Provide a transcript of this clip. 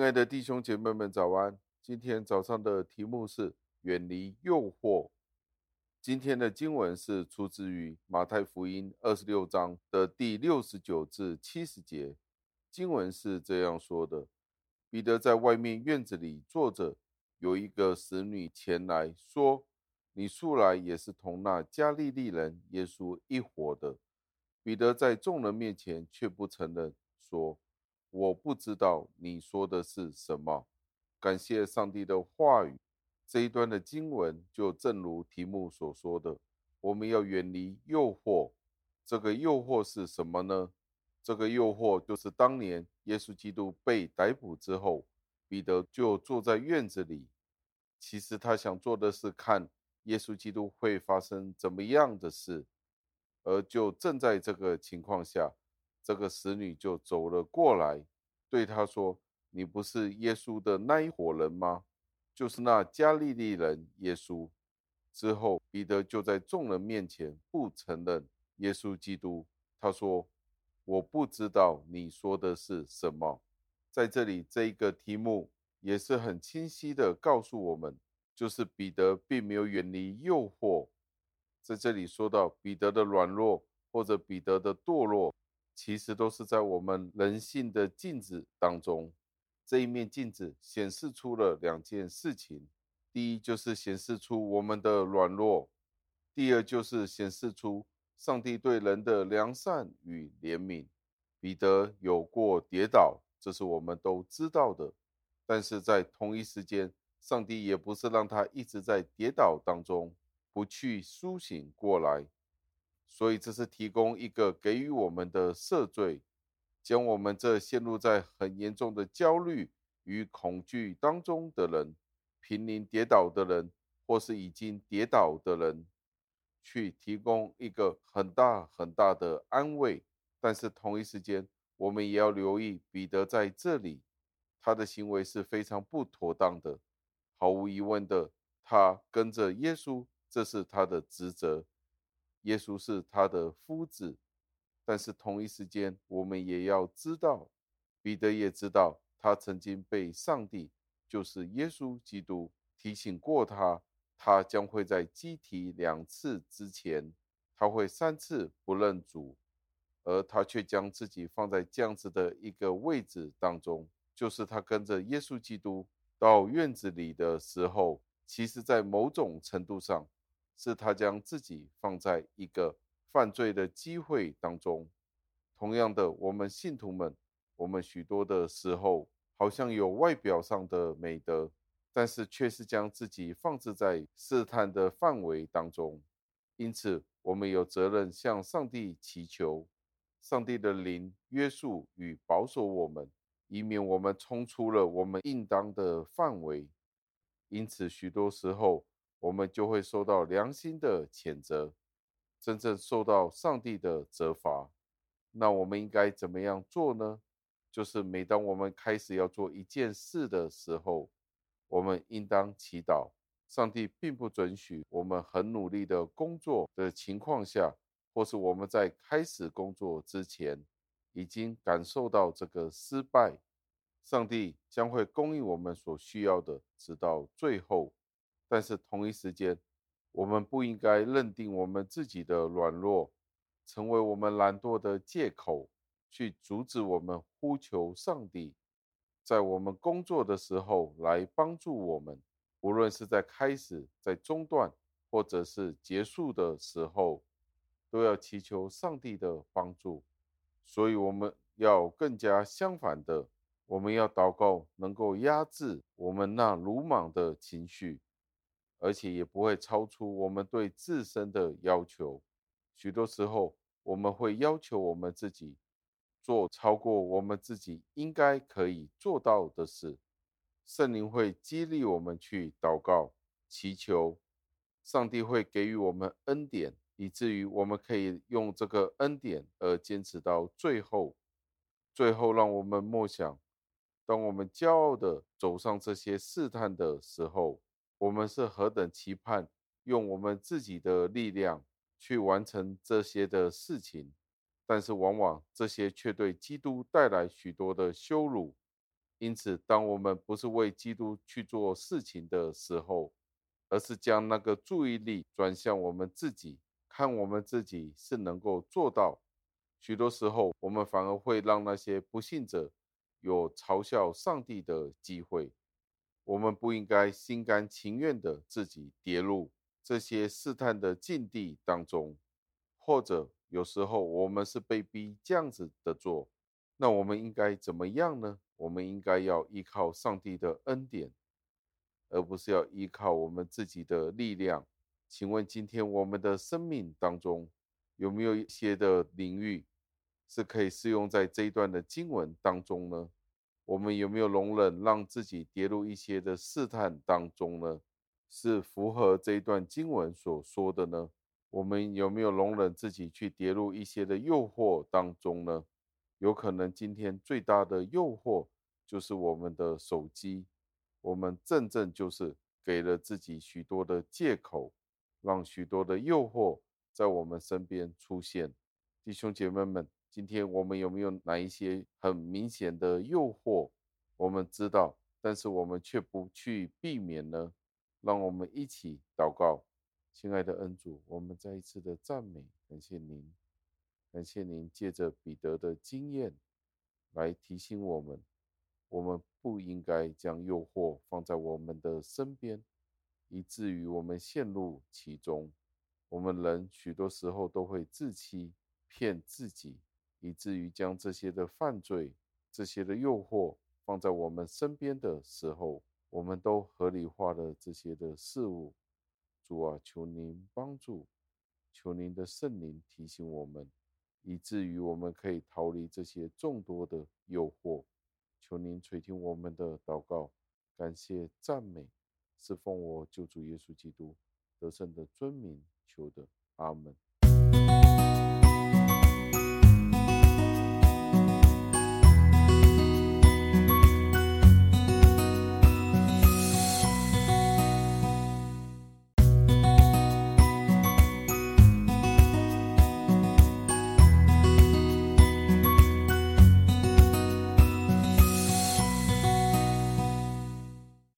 亲爱的弟兄姐妹们，早安！今天早上的题目是远离诱惑。今天的经文是出自于马太福音二十六章的第六十九至七十节。经文是这样说的：彼得在外面院子里坐着，有一个使女前来说：“你素来也是同那加利利人耶稣一伙的。”彼得在众人面前却不承认，说。我不知道你说的是什么。感谢上帝的话语。这一段的经文就正如题目所说的，我们要远离诱惑。这个诱惑是什么呢？这个诱惑就是当年耶稣基督被逮捕之后，彼得就坐在院子里。其实他想做的是看耶稣基督会发生怎么样的事，而就正在这个情况下。这个使女就走了过来，对他说：“你不是耶稣的那一伙人吗？就是那加利利人耶稣。”之后，彼得就在众人面前不承认耶稣基督。他说：“我不知道你说的是什么。”在这里，这一个题目也是很清晰的告诉我们，就是彼得并没有远离诱惑。在这里说到彼得的软弱或者彼得的堕落。其实都是在我们人性的镜子当中，这一面镜子显示出了两件事情：第一，就是显示出我们的软弱；第二，就是显示出上帝对人的良善与怜悯。彼得有过跌倒，这是我们都知道的，但是在同一时间，上帝也不是让他一直在跌倒当中，不去苏醒过来。所以，这是提供一个给予我们的赦罪，将我们这陷入在很严重的焦虑与恐惧当中的人，濒临跌倒的人，或是已经跌倒的人，去提供一个很大很大的安慰。但是同一时间，我们也要留意彼得在这里，他的行为是非常不妥当的。毫无疑问的，他跟着耶稣，这是他的职责。耶稣是他的夫子，但是同一时间，我们也要知道，彼得也知道，他曾经被上帝，就是耶稣基督提醒过他，他将会在机体两次之前，他会三次不认主，而他却将自己放在这样子的一个位置当中，就是他跟着耶稣基督到院子里的时候，其实在某种程度上。是他将自己放在一个犯罪的机会当中。同样的，我们信徒们，我们许多的时候好像有外表上的美德，但是却是将自己放置在试探的范围当中。因此，我们有责任向上帝祈求，上帝的灵约束与保守我们，以免我们冲出了我们应当的范围。因此，许多时候。我们就会受到良心的谴责，真正受到上帝的责罚。那我们应该怎么样做呢？就是每当我们开始要做一件事的时候，我们应当祈祷，上帝并不准许我们很努力的工作的情况下，或是我们在开始工作之前，已经感受到这个失败，上帝将会供应我们所需要的，直到最后。但是同一时间，我们不应该认定我们自己的软弱，成为我们懒惰的借口，去阻止我们呼求上帝，在我们工作的时候来帮助我们，无论是在开始、在中断，或者是结束的时候，都要祈求上帝的帮助。所以我们要更加相反的，我们要祷告，能够压制我们那鲁莽的情绪。而且也不会超出我们对自身的要求。许多时候，我们会要求我们自己做超过我们自己应该可以做到的事。圣灵会激励我们去祷告、祈求，上帝会给予我们恩典，以至于我们可以用这个恩典而坚持到最后。最后，让我们默想：当我们骄傲地走上这些试探的时候。我们是何等期盼用我们自己的力量去完成这些的事情，但是往往这些却对基督带来许多的羞辱。因此，当我们不是为基督去做事情的时候，而是将那个注意力转向我们自己，看我们自己是能够做到。许多时候，我们反而会让那些不信者有嘲笑上帝的机会。我们不应该心甘情愿的自己跌入这些试探的境地当中，或者有时候我们是被逼这样子的做。那我们应该怎么样呢？我们应该要依靠上帝的恩典，而不是要依靠我们自己的力量。请问今天我们的生命当中有没有一些的领域是可以适用在这一段的经文当中呢？我们有没有容忍让自己跌入一些的试探当中呢？是符合这一段经文所说的呢？我们有没有容忍自己去跌入一些的诱惑当中呢？有可能今天最大的诱惑就是我们的手机，我们正正就是给了自己许多的借口，让许多的诱惑在我们身边出现。弟兄姐妹们，今天我们有没有哪一些很明显的诱惑？我们知道，但是我们却不去避免呢？让我们一起祷告，亲爱的恩主，我们再一次的赞美，感谢您。感谢您借着彼得的经验来提醒我们，我们不应该将诱惑放在我们的身边，以至于我们陷入其中。我们人许多时候都会自欺骗自己，以至于将这些的犯罪、这些的诱惑放在我们身边的时候，我们都合理化了这些的事物。主啊，求您帮助，求您的圣灵提醒我们。以至于我们可以逃离这些众多的诱惑，求您垂听我们的祷告，感谢赞美，是奉我救主耶稣基督得胜的尊名求的，阿门。